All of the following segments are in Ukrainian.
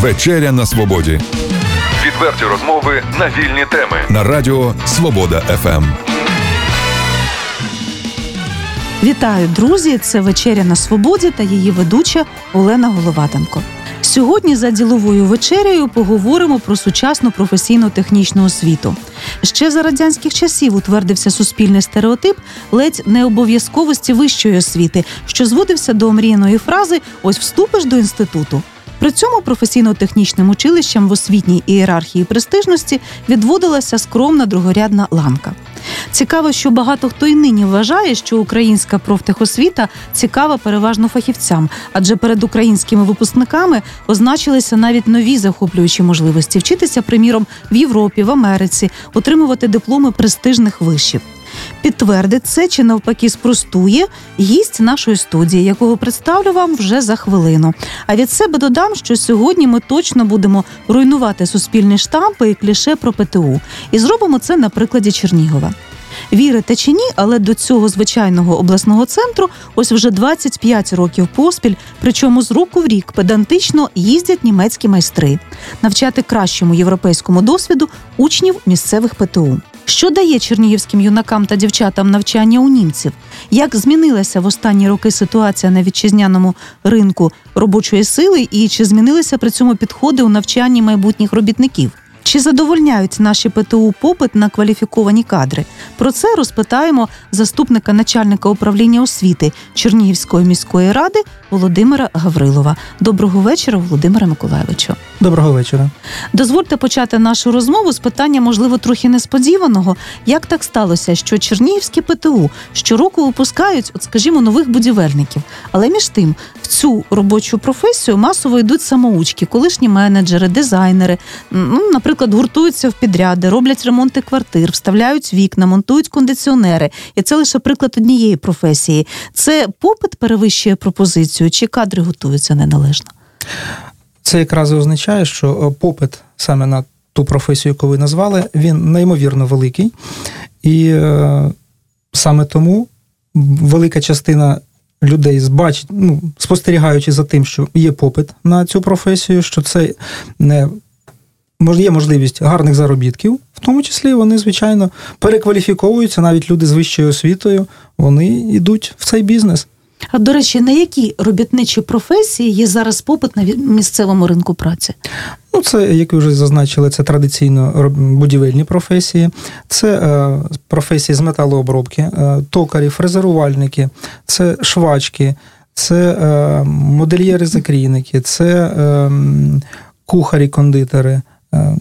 Вечеря на свободі. Відверті розмови на вільні теми на Радіо Свобода ФМ. Вітаю, друзі! Це вечеря на свободі та її ведуча Олена Головатенко. Сьогодні за діловою вечерею поговоримо про сучасну професійну технічну освіту. Ще за радянських часів утвердився суспільний стереотип ледь необов'язковості вищої освіти, що зводився до омріяної фрази Ось вступиш до інституту. При цьому професійно-технічним училищам в освітній ієрархії престижності відводилася скромна другорядна ланка. Цікаво, що багато хто й нині вважає, що українська профтехосвіта цікава переважно фахівцям, адже перед українськими випускниками означилися навіть нові захоплюючі можливості вчитися, приміром, в Європі, в Америці, отримувати дипломи престижних вишів. Підтвердить це чи навпаки спростує гість нашої студії, якого представлю вам вже за хвилину. А від себе додам, що сьогодні ми точно будемо руйнувати суспільні штампи і кліше про ПТУ. І зробимо це на прикладі Чернігова. Вірите чи ні, але до цього звичайного обласного центру ось вже 25 років поспіль, причому з року в рік педантично їздять німецькі майстри, навчати кращому європейському досвіду учнів місцевих ПТУ. Що дає чернігівським юнакам та дівчатам навчання у німців? Як змінилася в останні роки ситуація на вітчизняному ринку робочої сили, і чи змінилися при цьому підходи у навчанні майбутніх робітників? Чи задовольняють наші ПТУ попит на кваліфіковані кадри? Про це розпитаємо заступника начальника управління освіти Чернігівської міської ради Володимира Гаврилова. Доброго вечора, Володимира Миколаєвичу. Доброго вечора. Дозвольте почати нашу розмову з питання, можливо, трохи несподіваного. Як так сталося, що Чернігівські ПТУ щороку випускають, от скажімо, нових будівельників, але між тим в цю робочу професію масово йдуть самоучки, колишні менеджери, дизайнери, ну, наприклад, гуртуються в підряди, роблять ремонти квартир, вставляють вікна, монтують кондиціонери, і це лише приклад однієї професії. Це попит перевищує пропозицію, чи кадри готуються неналежно? Це якраз і означає, що е, попит саме на ту професію, яку ви назвали, він неймовірно великий. І е, саме тому велика частина людей збачить, ну, спостерігаючи за тим, що є попит на цю професію, що це не є можливість гарних заробітків, в тому числі вони, звичайно, перекваліфіковуються, навіть люди з вищою освітою, вони йдуть в цей бізнес. А до речі, на які робітничі професії є зараз попит на місцевому ринку праці? Ну, це, як ви вже зазначили, це традиційно будівельні професії, це е, професії з металообробки, е, токарі, фрезерувальники, це швачки, це е, модельєри-закрійники, це кухарі-кондитери.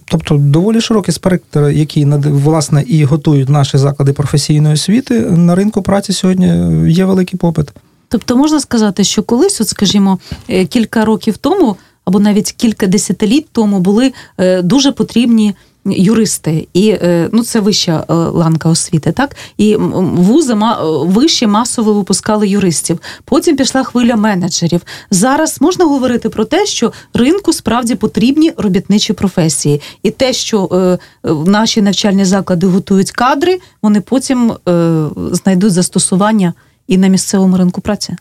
Тобто доволі широкий спектр, який власне і готують наші заклади професійної освіти на ринку праці сьогодні є великий попит. Тобто можна сказати, що колись, от скажімо, е, кілька років тому або навіть кілька десятиліть тому були е, дуже потрібні. Юристи, і е, ну це вища ланка освіти, так і вузи вище масово випускали юристів. Потім пішла хвиля менеджерів. Зараз можна говорити про те, що ринку справді потрібні робітничі професії, і те, що наші навчальні заклади готують кадри, вони потім знайдуть застосування і на місцевому ринку праці?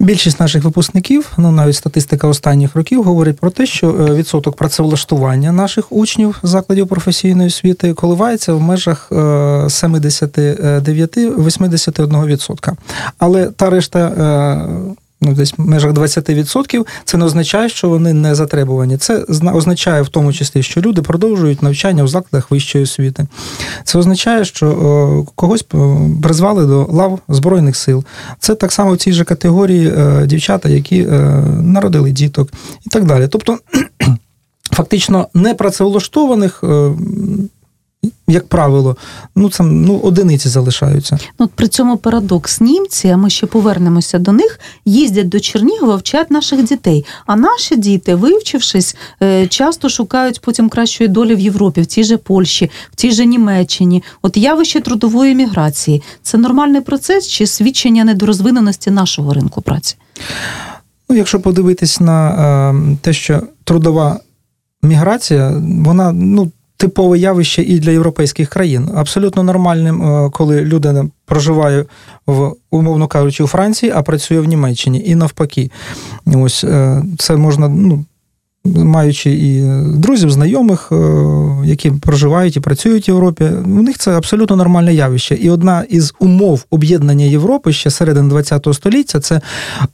Більшість наших випускників, ну навіть статистика останніх років, говорить про те, що е, відсоток працевлаштування наших учнів закладів професійної освіти коливається в межах 79-81%. Але та решта е, ну, десь в межах 20%, це не означає, що вони не затребувані. Це означає в тому числі, що люди продовжують навчання в закладах вищої освіти. Це означає, що когось призвали до лав Збройних сил. Це так само в цій же категорії е, дівчата, які е, народили діток і так далі. Тобто. Фактично непрацевлаштованих е, як правило, ну це ну одиниці залишаються. Ну при цьому парадокс німці, а ми ще повернемося до них, їздять до Чернігова, вчать наших дітей. А наші діти, вивчившись, е, часто шукають потім кращої долі в Європі, в тій же Польщі, в тій же Німеччині. От явище трудової міграції це нормальний процес чи свідчення недорозвиненості нашого ринку праці? Ну, якщо подивитись на е, те, що трудова міграція, вона ну типове явище і для європейських країн. Абсолютно нормальним, е, коли людина проживає в умовно кажучи у Франції, а працює в Німеччині і навпаки. Ось е, це можна ну. Маючи і друзів, знайомих, е, які проживають і працюють в Європі, у них це абсолютно нормальне явище. І одна із умов об'єднання Європи ще середини ХХ століття, це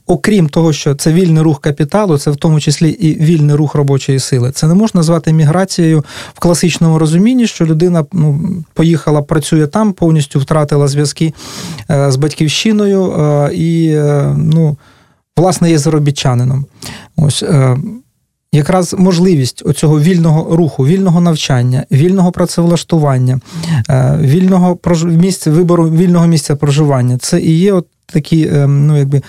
окрім того, що це вільний рух капіталу, це в тому числі і вільний рух робочої сили. Це не можна назвати міграцією в класичному розумінні, що людина ну, поїхала, працює там, повністю втратила зв'язки е, з батьківщиною і ну, власне є заробітчанином. Ось якраз можливість оцього вільного руху, вільного навчання, вільного працевлаштування, е, вільного місця, вибору вільного місця проживання це і є от такі, е, ну якби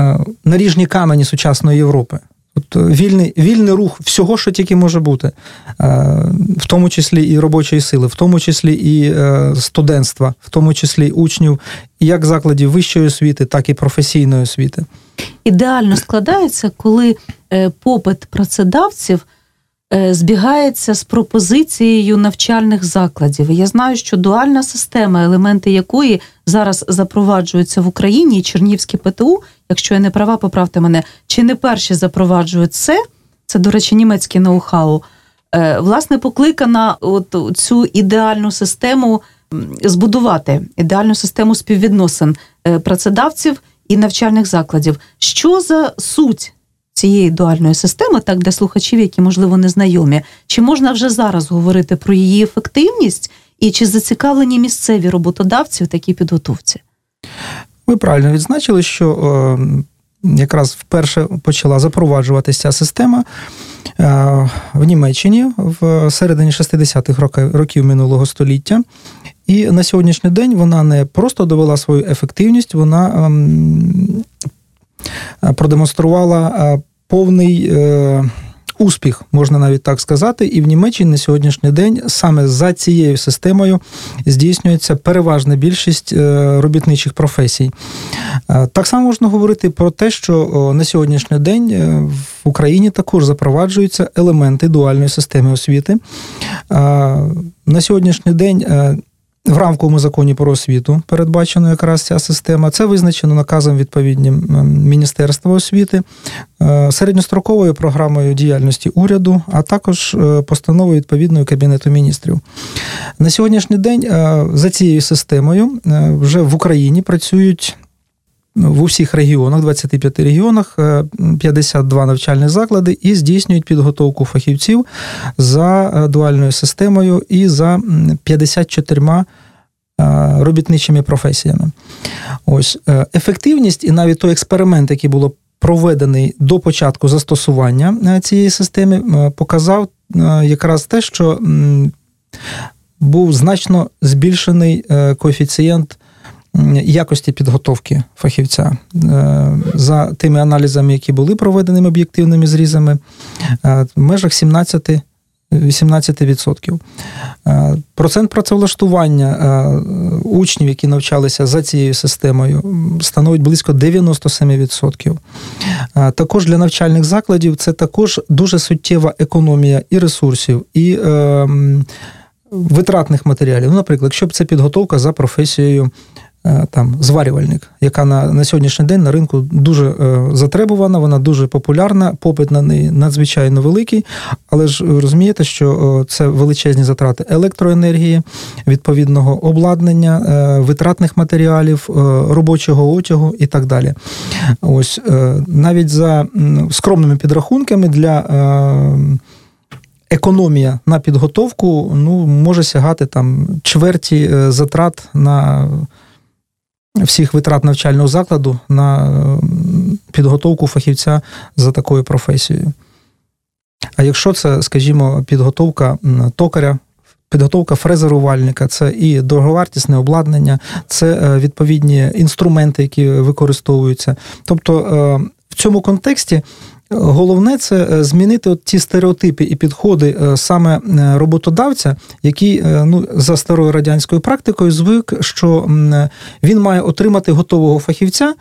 е, наріжні камені сучасної Європи. От вільний вільний рух всього, що тільки може бути, в тому числі і робочої сили, в тому числі і студентства, в тому числі і учнів, як закладів вищої освіти, так і професійної освіти. Ідеально складається, коли Е, попит працедавців е, збігається з пропозицією навчальних закладів. Я знаю, що дуальна система, елементи якої зараз запроваджуються в Україні, Чернівське ПТУ, якщо я не права, поправте мене, чи не перші запроваджують це, це, до речі, німецьке ноу-хау, е, власне, покликана от цю ідеальну систему збудувати, ідеальну систему співвідносин працедавців і навчальних закладів. Що за суть цієї дуальної системи, так для слухачів, які можливо не знайомі, чи можна вже зараз говорити про її ефективність? І чи зацікавлені місцеві роботодавці в такій підготовці? Ви правильно відзначили, що е, якраз вперше почала запроваджуватися система е, в Німеччині в середині 60-х років минулого століття. І на сьогоднішній день вона не просто довела свою ефективність, вона ем, продемонструвала е, повний успіх, можна навіть так сказати, і в Німеччині на сьогоднішній день саме за цією системою здійснюється переважна більшість е, робітничих професій. Е, так само можна говорити про те, що на сьогоднішній день в Україні також запроваджуються елементи дуальної системи освіти. На сьогоднішній день в рамковому законі про освіту передбачена якраз ця система. Це визначено наказом відповідним Міністерства освіти, е, середньостроковою програмою діяльності уряду, а також е, постановою відповідної Кабінету міністрів. На сьогоднішній день е, за цією системою вже в Україні працюють в усіх регіонах, 25 регіонах, 52 е, навчальні заклади і здійснюють підготовку фахівців за е, дуальною системою і за 54 е, робітничими професіями. Ось ефективність і навіть той експеримент, який було проведений до початку застосування цієї системи, показав якраз те, що був значно збільшений коефіцієнт якості підготовки фахівця е, за тими аналізами, які були проведеними об'єктивними зрізами, е, в межах 17 18%. Е, процент працевлаштування учнів, які навчалися за цією системою, становить близько 97%. Також для навчальних закладів це також дуже суттєва економія і ресурсів, і витратних матеріалів. Ну, Наприклад, якщо б це підготовка за професією там зварювальник, яка на на сьогоднішній день на ринку дуже е, затребувана, вона дуже популярна, попит на неї надзвичайно великий. Але ж розумієте, що е, це величезні затрати електроенергії, відповідного обладнання, е, витратних матеріалів, е, робочого одягу і так далі. Ось е, навіть за скромними підрахунками для економія на підготовку ну, може сягати там чверті затрат на всіх витрат навчального закладу на е, підготовку фахівця за такою професією. А якщо це, скажімо, підготовка токаря, підготовка фрезерувальника, це і дороговартісне обладнання, це е, відповідні інструменти, які використовуються. Тобто е, в цьому контексті Головне це е, змінити от ті стереотипи і підходи е, саме е, роботодавця, який ну, за старою радянською практикою звик, що він має отримати готового фахівця.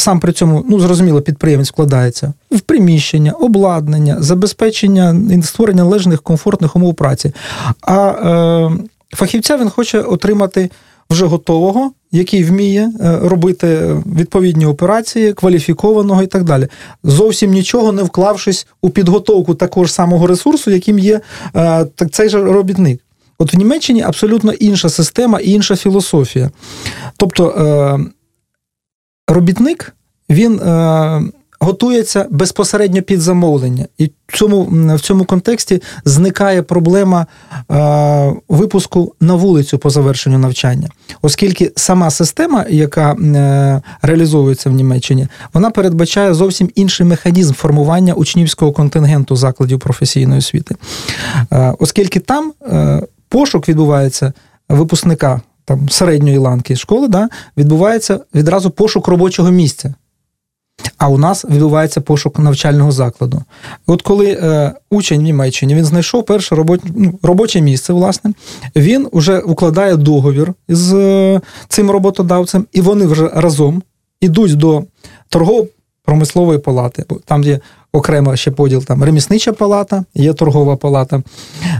Сам при цьому, ну зрозуміло, підприємець вкладається в приміщення, обладнання, забезпечення створення належних комфортних умов праці. А е, фахівця він хоче отримати вже готового, який вміє робити відповідні операції, кваліфікованого і так далі, зовсім нічого не вклавшись у підготовку такого ж самого ресурсу, яким є цей же робітник. От в Німеччині абсолютно інша система і інша філософія. Тобто робітник він готується безпосередньо під замовлення, і в цьому в цьому контексті зникає проблема е, випуску на вулицю по завершенню навчання, оскільки сама система, яка е, реалізовується в Німеччині, вона передбачає зовсім інший механізм формування учнівського контингенту закладів професійної освіти, е, оскільки там е, пошук відбувається випускника. Там середньої ланки школи да, відбувається відразу пошук робочого місця. А у нас відбувається пошук навчального закладу. От коли е, учень в Німеччині він знайшов перше робоч... ну, робоче місце, власне, він вже укладає договір з е, цим роботодавцем, і вони вже разом ідуть до торгово-промислової палати. Бо там є окремо ще поділ там реміснича палата, є торгова палата.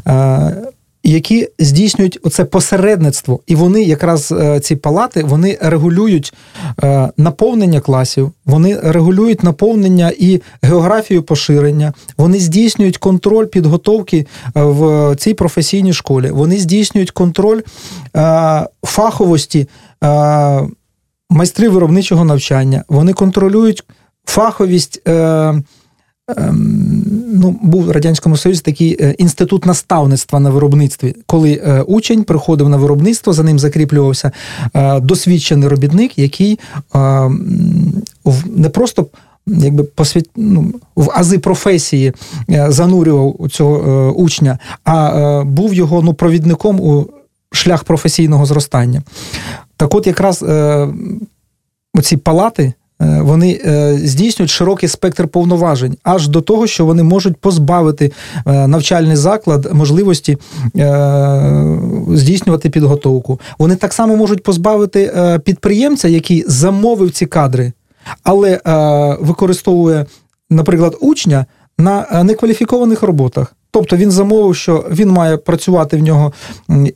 Е, які здійснюють оце посередництво, і вони якраз е, ці палати вони регулюють е, наповнення класів, вони регулюють наповнення і географію поширення, вони здійснюють контроль підготовки е, в цій професійній школі, вони здійснюють контроль фаховості майстрів виробничого навчання, вони контролюють фаховість. Ем, ну, був в радянському союзі такий е, інститут наставництва на виробництві, коли е, учень приходив на виробництво, за ним закріплювався е, досвідчений робітник, який не просто якби посвіт... ну, в ази професії занурював цього учня, а був його ну, провідником у шлях професійного зростання. Так, от якраз оці палати. Е, вони е, здійснюють широкий спектр повноважень, аж до того, що вони можуть позбавити е, навчальний заклад можливості здійснювати підготовку. Вони так само можуть позбавити підприємця, який замовив ці кадри, але використовує, наприклад, учня на некваліфікованих роботах. Тобто він замовив, що він має працювати в нього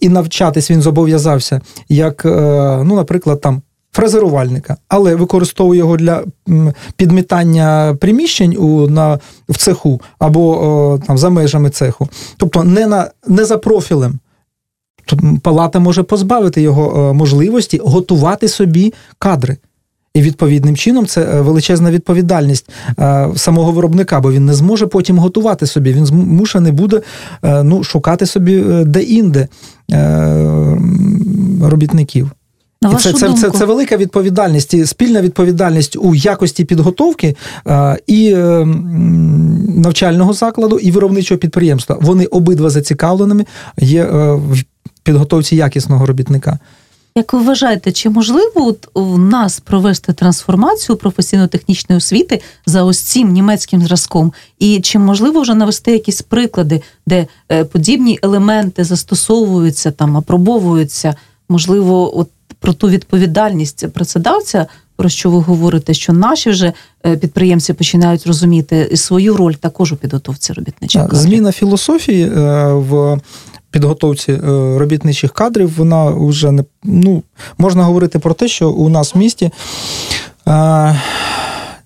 і навчатись, він зобов'язався, як, ну, наприклад, там фрезерувальника, але використовує його для підмітання приміщень у, на, в цеху або о, там, за межами цеху. Тобто не, на, не за профілем. Палата може позбавити його можливості готувати собі кадри. І відповідним чином це е, величезна відповідальність е, самого виробника, бо він не зможе потім готувати собі. Він змушений буде е, ну, шукати собі де-інде робітників. На вашу це, думку? це це, це велика відповідальність, і спільна відповідальність у якості підготовки а, і е, навчального закладу, і виробничого підприємства. Вони обидва зацікавленими є е, в підготовці якісного робітника. Як ви вважаєте, чи можливо от у нас провести трансформацію професійно-технічної освіти за ось цим німецьким зразком? І чи можливо вже навести якісь приклади, де е, подібні елементи застосовуються там, апробовуються? Можливо, от про ту відповідальність працедавця, про що ви говорите, що наші вже е, підприємці починають розуміти і свою роль також у підготовці робітничих кадрів. Зміна філософії е, в підготовці е, робітничих кадрів, вона вже не ну можна говорити про те, що у нас в місті.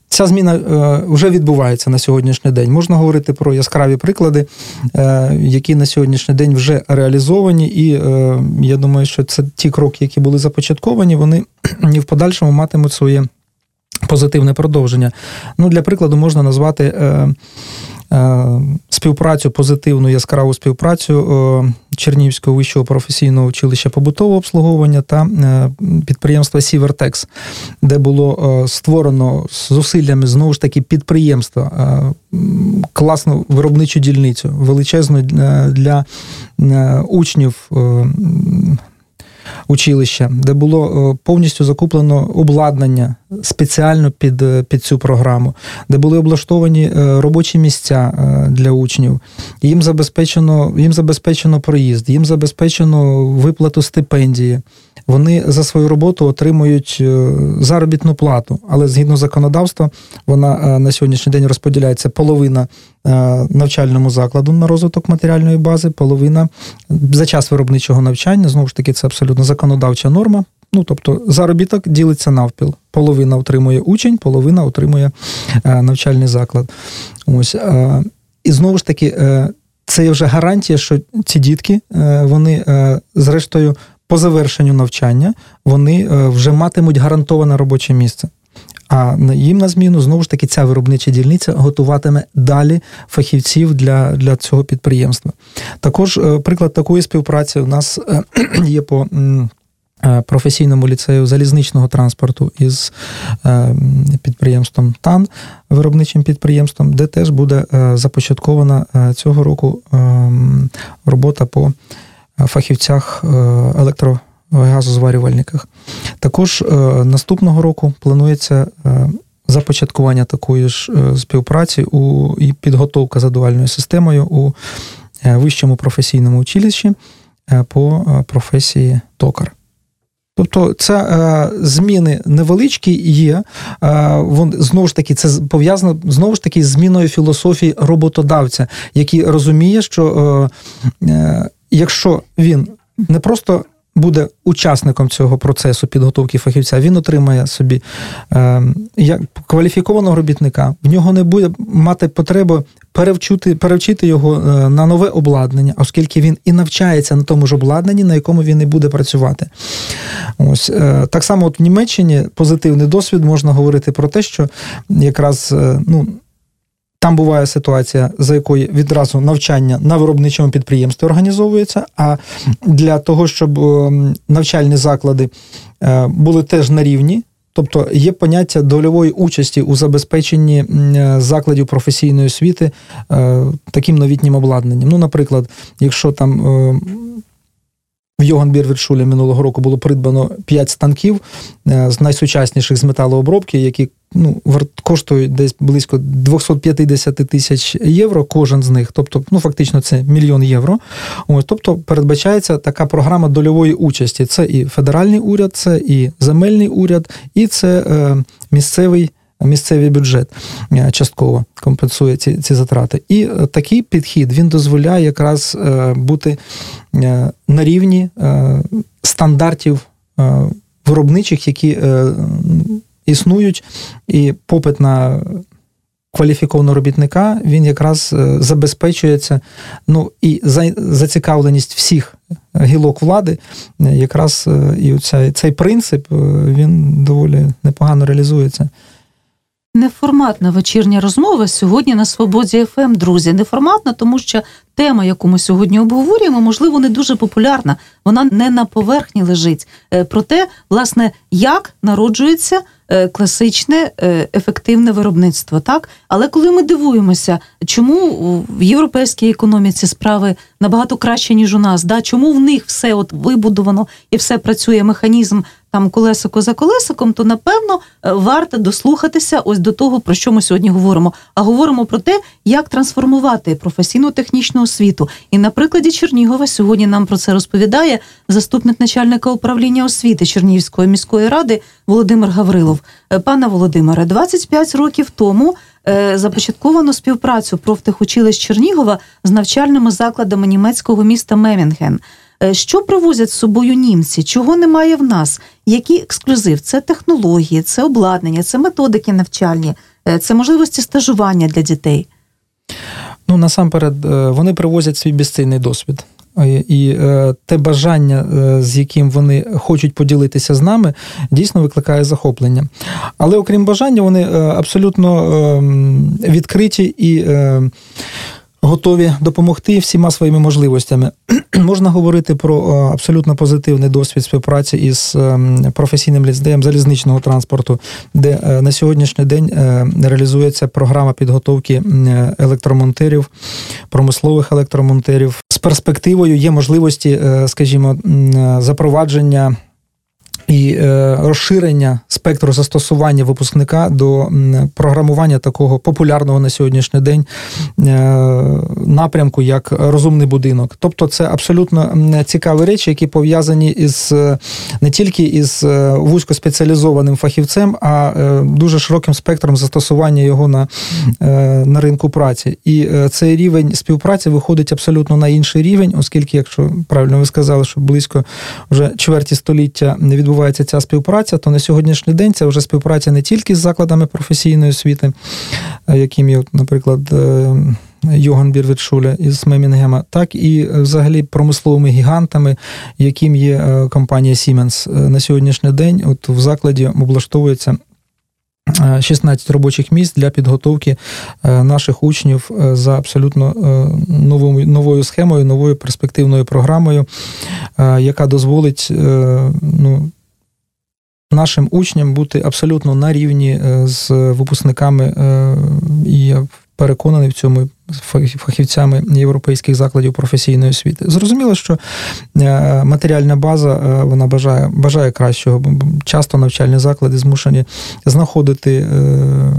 Ця зміна е, вже відбувається на сьогоднішній день. Можна говорити про яскраві приклади, е, які на сьогоднішній день вже реалізовані, і е, я думаю, що це ті кроки, які були започатковані, вони і в подальшому матимуть своє позитивне продовження. Ну, Для прикладу, можна назвати співпрацю, позитивну яскраву співпрацю Чернігівського вищого професійного училища побутового обслуговування та е, підприємства Сівертекс, де було створено з зусиллями знову ж таки підприємства, класну виробничу дільницю, величезну для учнів училища, де було е, повністю закуплено обладнання спеціально під е, під цю програму, де були облаштовані е, робочі місця для учнів. Їм забезпечено, їм забезпечено проїзд, їм забезпечено виплату стипендії. Вони за свою роботу отримують заробітну плату, але згідно законодавства, вона на сьогоднішній день розподіляється половина навчальному закладу на розвиток матеріальної бази, половина за час виробничого навчання. Знову ж таки, це абсолютно законодавча норма. Ну, тобто заробіток ділиться навпіл. Половина отримує учень, половина отримує навчальний заклад. Ось. І знову ж таки, це є вже гарантія, що ці дітки, вони, зрештою, по завершенню навчання, вони вже матимуть гарантоване робоче місце. А їм на зміну знову ж таки ця виробнича дільниця готуватиме далі фахівців для для цього підприємства. Також е, приклад такої співпраці у нас е, є по е, професійному ліцею залізничного транспорту із підприємством ТАН, виробничим підприємством, де теж буде започаткована цього року робота по фахівцях електро газозварювальниках. Також е, наступного року планується е, започаткування такої ж е, співпраці у і підготовка за дуальною системою у вищому професійному училищі по професії токар. Тобто це е, зміни невеличкі є. Е, вон, знову ж таки, це пов'язано знову ж таки з зміною філософії роботодавця, який розуміє, що е, якщо він не просто буде учасником цього процесу підготовки фахівця, він отримає собі як кваліфікованого робітника. В нього не буде мати потреби перевчити, перевчити його е, на нове обладнання, оскільки він і навчається на тому ж обладнанні, на якому він і буде працювати. Ось е, так само, от в Німеччині позитивний досвід можна говорити про те, що якраз е, ну. Там буває ситуація, за якою відразу навчання на виробничому підприємстві організовується. А для того, щоб ем, навчальні заклади були теж на рівні, тобто є поняття дольової участі у забезпеченні е, закладів професійної освіти е, таким новітнім обладнанням. Ну, наприклад, якщо там в Йоган Бірвіршулі минулого року було придбано 5 станків е, з найсучасніших з металообробки, які ну, коштують десь близько 250 тисяч євро, кожен з них. Тобто, ну фактично, це мільйон євро. Ось, Тобто передбачається така програма дольової участі. Це і федеральний уряд, це і земельний уряд, і це е, місцевий місцевий бюджет е, частково компенсує ці ці затрати. І е, такий підхід він дозволяє якраз е, бути на рівні стандартів виробничих, які існують, і попит на кваліфікованого робітника він якраз забезпечується. Ну і зацікавленість всіх гілок влади, якраз і оця, цей принцип він доволі непогано реалізується. Неформатна вечірня розмова сьогодні на свободі ФМ, ем, друзі. Неформатна, тому що тема, яку ми сьогодні обговорюємо, можливо, не дуже популярна. Вона не на поверхні лежить. Е, про те, власне, як народжується е, класичне е, ефективне виробництво. Так, але коли ми дивуємося, чому в європейській економіці справи набагато краще ніж у нас, да чому в них все от вибудовано і все працює механізм там колесико за колесиком, то напевно е, варто дослухатися ось до того, про що ми сьогодні говоримо. А говоримо про те, як трансформувати професійну технічну освіту. І на прикладі Чернігова сьогодні нам про це розповідає заступник начальника управління освіти Чернігівської міської ради Володимир Гаврилов. Е, пане Володимире, 25 років тому. Е, започатковано співпрацю профтехучилищ Чернігова з навчальними закладами німецького міста Мемінген. Е, що привозять з собою німці? Чого немає в нас? Який ексклюзив? Це технології, це обладнання, це методики навчальні, е, це можливості стажування для дітей. Ну насамперед, е, вони привозять свій безцінний досвід. І те бажання, з яким вони хочуть поділитися з нами, дійсно викликає захоплення. Але окрім бажання, вони абсолютно ем, відкриті і готові допомогти всіма своїми можливостями. Можна говорити про абсолютно позитивний досвід співпраці із ем, професійним ліцеєм залізничного транспорту, де е, на сьогоднішній день е, реалізується програма підготовки електромонтерів, промислових електромонтерів. З перспективою є можливості, е, скажімо, запровадження і е, розширення спектру застосування випускника до програмування такого популярного на сьогоднішній день е, напрямку, як розумний будинок. Тобто, це абсолютно цікаві речі, які пов'язані із е, не тільки із вузькоспеціалізованим фахівцем, а дуже широким спектром застосування його на, на ринку праці. І цей рівень співпраці виходить абсолютно на інший рівень, оскільки, якщо правильно ви сказали, що близько вже чверті століття не відбувається відбувається ця співпраця, то на сьогоднішній день це вже співпраця не тільки з закладами професійної освіти, яким є, наприклад, Йоган Бірвітшуля із Мемінгема, так і взагалі промисловими гігантами, яким є компанія Siemens. На сьогоднішній день от в закладі облаштовується 16 робочих місць для підготовки е, наших учнів е, за абсолютно е, новою новою схемою, новою перспективною програмою, яка дозволить ну, нашим учням бути абсолютно на рівні з випускниками і я переконаний в цьому фахівцями європейських закладів професійної освіти. Зрозуміло, що е, матеріальна база е, вона бажає бажає кращого. Часто навчальні заклади змушені знаходити. Е,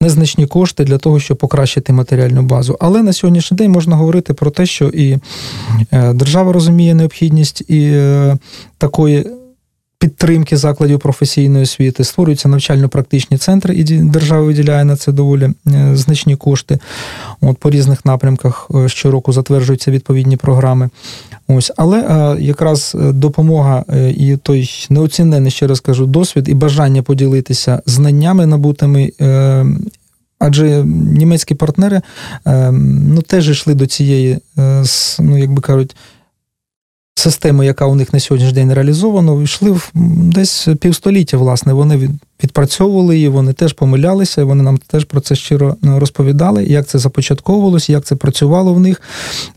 незначні кошти для того, щоб покращити матеріальну базу. Але на сьогоднішній день можна говорити про те, що і держава розуміє необхідність і такої підтримки закладів професійної освіти, створюються навчально-практичні центри, і держава виділяє на це доволі е, значні кошти. От По різних напрямках е, щороку затверджуються відповідні програми. Ось, Але е, якраз допомога і той неоцінений, ще раз кажу, досвід і бажання поділитися знаннями набутими. Адже німецькі партнери ну, теж йшли до цієї, ну, як би кажуть, систему, яка у них на сьогоднішній день реалізована, йшли в десь півстоліття, власне. Вони відпрацьовували її, вони теж помилялися, вони нам теж про це щиро е, розповідали, як це започатковувалося, як це працювало в них,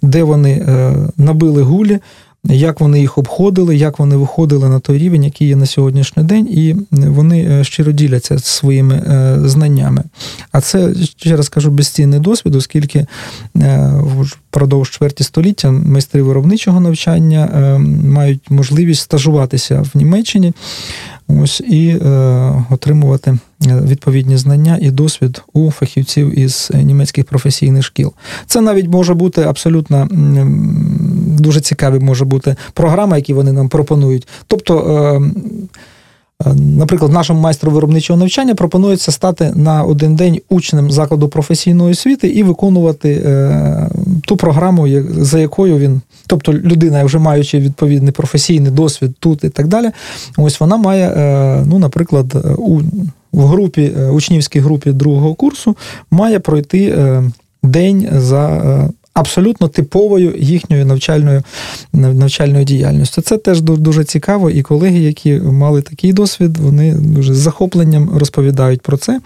де вони е, набили гулі як вони їх обходили, як вони виходили на той рівень, який є на сьогоднішній день, і вони е, щиро діляться своїми е, знаннями. А це ще раз кажу безцінний досвід, оскільки е, впродовж чверті століття майстри виробничого навчання мають можливість стажуватися в Німеччині. Ось і е, отримувати відповідні знання і досвід у фахівців із німецьких професійних шкіл. Це навіть може бути абсолютно дуже цікаві може бути програми, які вони нам пропонують. Тобто. Е, е, наприклад, нашому майстру виробничого навчання пропонується стати на один день учнем закладу професійної освіти і виконувати е, ту програму, за якою він, тобто людина, вже маючи відповідний професійний досвід тут і так далі, ось вона має, е, ну, наприклад, у в групі, учнівській групі другого курсу має пройти день за абсолютно типовою їхньою навчальною навчальною діяльністю. Це теж дуже цікаво, і колеги, які мали такий досвід, вони дуже з захопленням розповідають про це.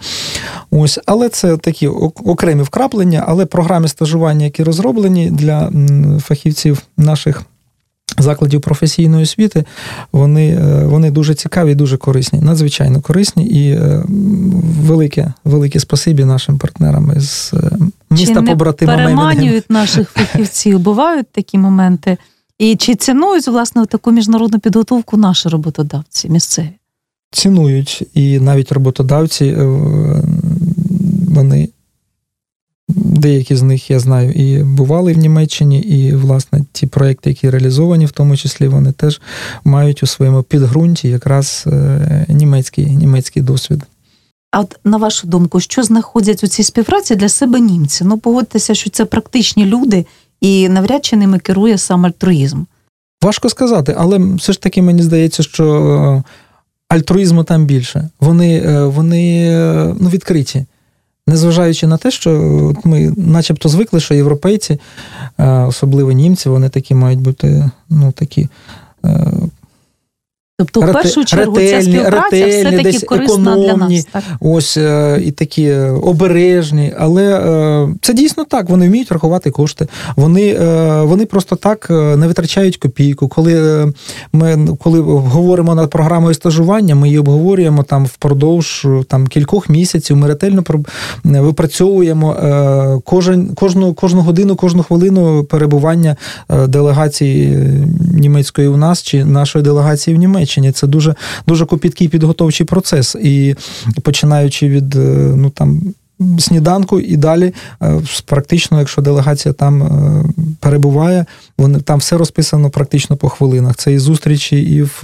Ось, Але це такі окремі вкраплення, але програми стажування, які розроблені для фахівців наших. Закладів професійної освіти, вони е, вони дуже цікаві, дуже корисні, надзвичайно корисні і е, велике велике спасибі нашим партнерам з міста побратима переманюють наших фахівців. Бувають такі моменти. І чи цінують власне таку міжнародну підготовку наші роботодавці місцеві? Цінують і навіть роботодавці вони Деякі з них я знаю і бували в Німеччині, і, власне, ті проекти, які реалізовані, в тому числі, вони теж мають у своєму підґрунті якраз е, німецький, німецький досвід. А от на вашу думку, що знаходять у цій співпраці для себе німці? Ну, погодьтеся, що це практичні люди, і навряд чи ними керує сам альтруїзм. Важко сказати, але все ж таки мені здається, що е, альтруїзму там більше. Вони е, вони ну, відкриті. Незважаючи на те, що ми начебто звикли, що європейці, е, особливо німці, вони такі мають бути ну, такі е, Тобто, в першу чергу, ретельні, ця співпраця ретельні, все-таки корисна економні, для нас. Так? Ось е, і такі обережні, але е, це дійсно так. Вони вміють рахувати кошти. Вони е, вони просто так не витрачають копійку. Коли ми коли говоримо над програмою стажування, ми її обговорюємо там впродовж там кількох місяців. Ми ретельно випрацьовуємо кожен кожну кожну годину, кожну хвилину перебування делегації німецької у нас чи нашої делегації в Німеччині. Німеччині. Це дуже дуже копіткий підготовчий процес. І починаючи від е, ну там. Сніданку і далі, е, практично, якщо делегація там е, перебуває, вони там все розписано практично по хвилинах. Це і зустрічі, і в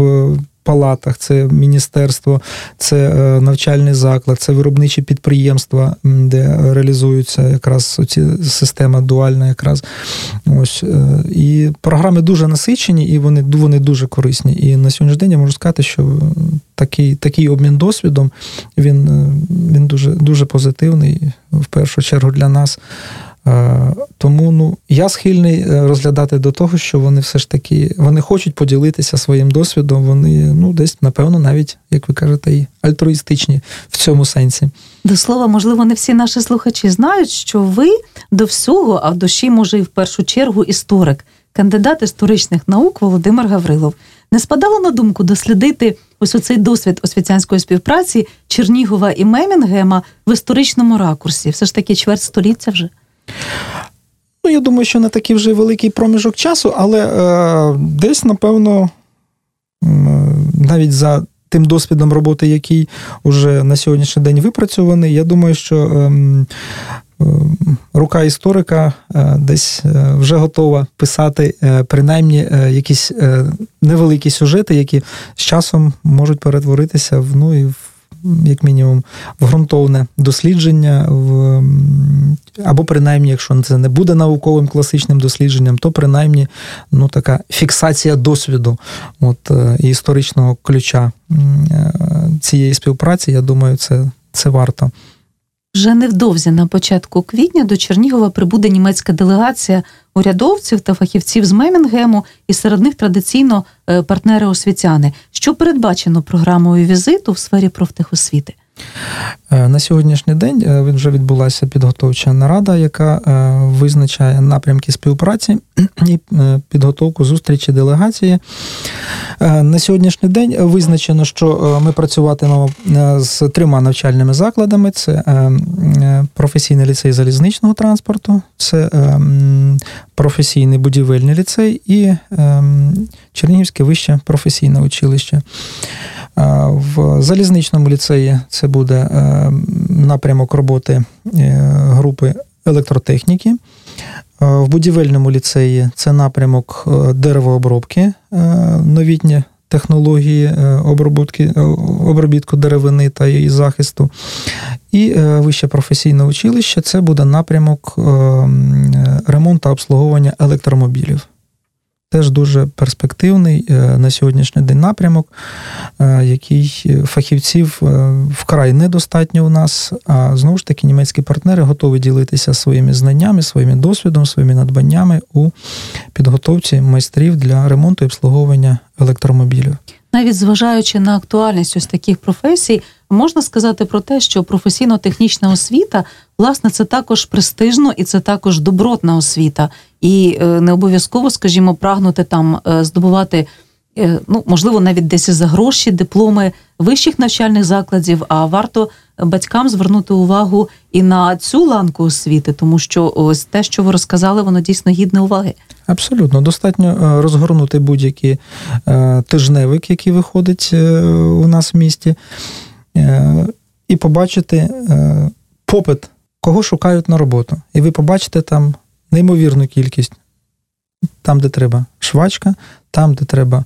палатах, це міністерство, це е, навчальний заклад, це виробничі підприємства, де реалізується якраз ці система дуальна, якраз ось е, і програми дуже насичені, і вони вони дуже корисні. І на сьогоднішній день я можу сказати, що такий такий обмін досвідом він, він дуже, дуже позитивний в першу чергу для нас. Е, тому ну, я схильний е, розглядати до того, що вони все ж таки вони хочуть поділитися своїм досвідом. Вони ну десь, напевно, навіть, як ви кажете, і альтруїстичні в цьому сенсі. До слова, можливо, не всі наші слухачі знають, що ви до всього, а в душі, може, і в першу чергу, історик, кандидат історичних наук Володимир Гаврилов. Не спадало на думку дослідити ось оцей досвід освітянської співпраці Чернігова і Мемінгема в історичному ракурсі. Все ж таки чверть століття вже. Ну, я думаю, що не такий вже великий проміжок часу, але е, десь, напевно, навіть за тим досвідом роботи, який вже на сьогоднішній день випрацьований, я думаю, що е, е, рука історика е, десь е, вже готова писати е, принаймні якісь невеликі сюжети, які з часом можуть перетворитися в ну і в як мінімум, в ґрунтовне дослідження, в, або принаймні, якщо це не буде науковим класичним дослідженням, то принаймні ну, така фіксація досвіду от, е, і історичного ключа е, цієї співпраці, я думаю, це, це варто. Вже невдовзі на початку квітня до Чернігова прибуде німецька делегація урядовців та фахівців з Мемінгему, і серед них традиційно е, партнери освітяни. Що передбачено програмою візиту в сфері профтехосвіти? Е, на сьогоднішній день е, вже відбулася підготовча нарада, яка визначає напрямки співпраці і підготовку зустрічі делегації. На сьогоднішній день визначено, що ми працюватимемо з трьома навчальними закладами: це професійний ліцей залізничного транспорту, це професійний будівельний ліцей і Чернігівське вище професійне училище. В залізничному ліцеї це буде напрямок роботи е, групи електротехніки. В будівельному ліцеї це напрямок е, деревообробки, е, новітні технології обробітку деревини та її захисту. І вище професійне училище це буде напрямок ремонту та обслуговування електромобілів теж дуже перспективний е, на сьогоднішній день напрямок, е, який фахівців е, вкрай недостатньо у нас. А знову ж таки, німецькі партнери готові ділитися своїми знаннями, своїм досвідом, своїми надбаннями у підготовці майстрів для ремонту і обслуговування електромобілів. Навіть зважаючи на актуальність ось таких професій, можна сказати про те, що професійно-технічна освіта, власне, це також престижно і це також добротна освіта, і е, не обов'язково, скажімо, прагнути там е, здобувати. Е, ну, можливо, навіть десь за гроші, дипломи вищих навчальних закладів, а варто батькам звернути увагу і на цю ланку освіти, тому що ось те, що ви розказали, воно дійсно гідне уваги. Абсолютно, достатньо розгорнути будь-який тижневик, який виходить у нас в місті, і побачити попит, кого шукають на роботу. І ви побачите там неймовірну кількість. Там, де треба швачка, там, де треба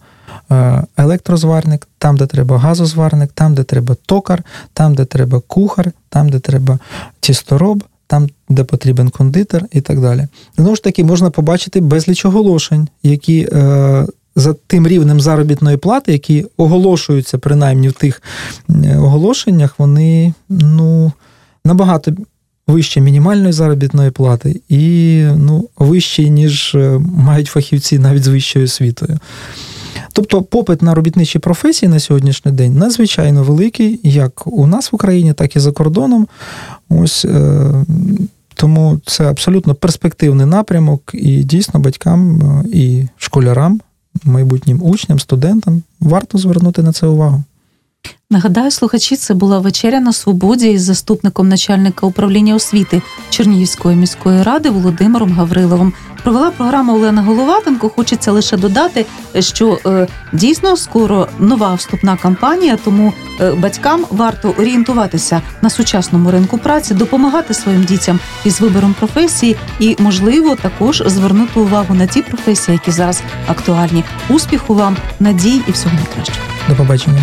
е, електрозварник, там, де треба газозварник, там, де треба токар, там, де треба кухар, там, де треба тістороб, там, де потрібен кондитер і так далі. Знову ж таки, можна побачити безліч оголошень, які е, за тим рівнем заробітної плати, які оголошуються принаймні в тих е, оголошеннях, вони ну, набагато вище мінімальної заробітної плати і ну, вище, ніж е, мають фахівці навіть з вищою освітою. Тобто попит на робітничі професії на сьогоднішній день надзвичайно великий, як у нас в Україні, так і за кордоном. Ось е, тому це абсолютно перспективний напрямок, і дійсно батькам е, і школярам, майбутнім учням, студентам варто звернути на це увагу. Нагадаю, слухачі, це була вечеря на свободі із заступником начальника управління освіти Чернігівської міської ради Володимиром Гавриловим. Провела програму Олена Головатенко. Хочеться лише додати, що е, дійсно скоро нова вступна кампанія, тому е, батькам варто орієнтуватися на сучасному ринку праці, допомагати своїм дітям із вибором професії і, можливо, також звернути увагу на ті професії, які зараз актуальні. Успіху вам, надій і всього найкращого. До побачення.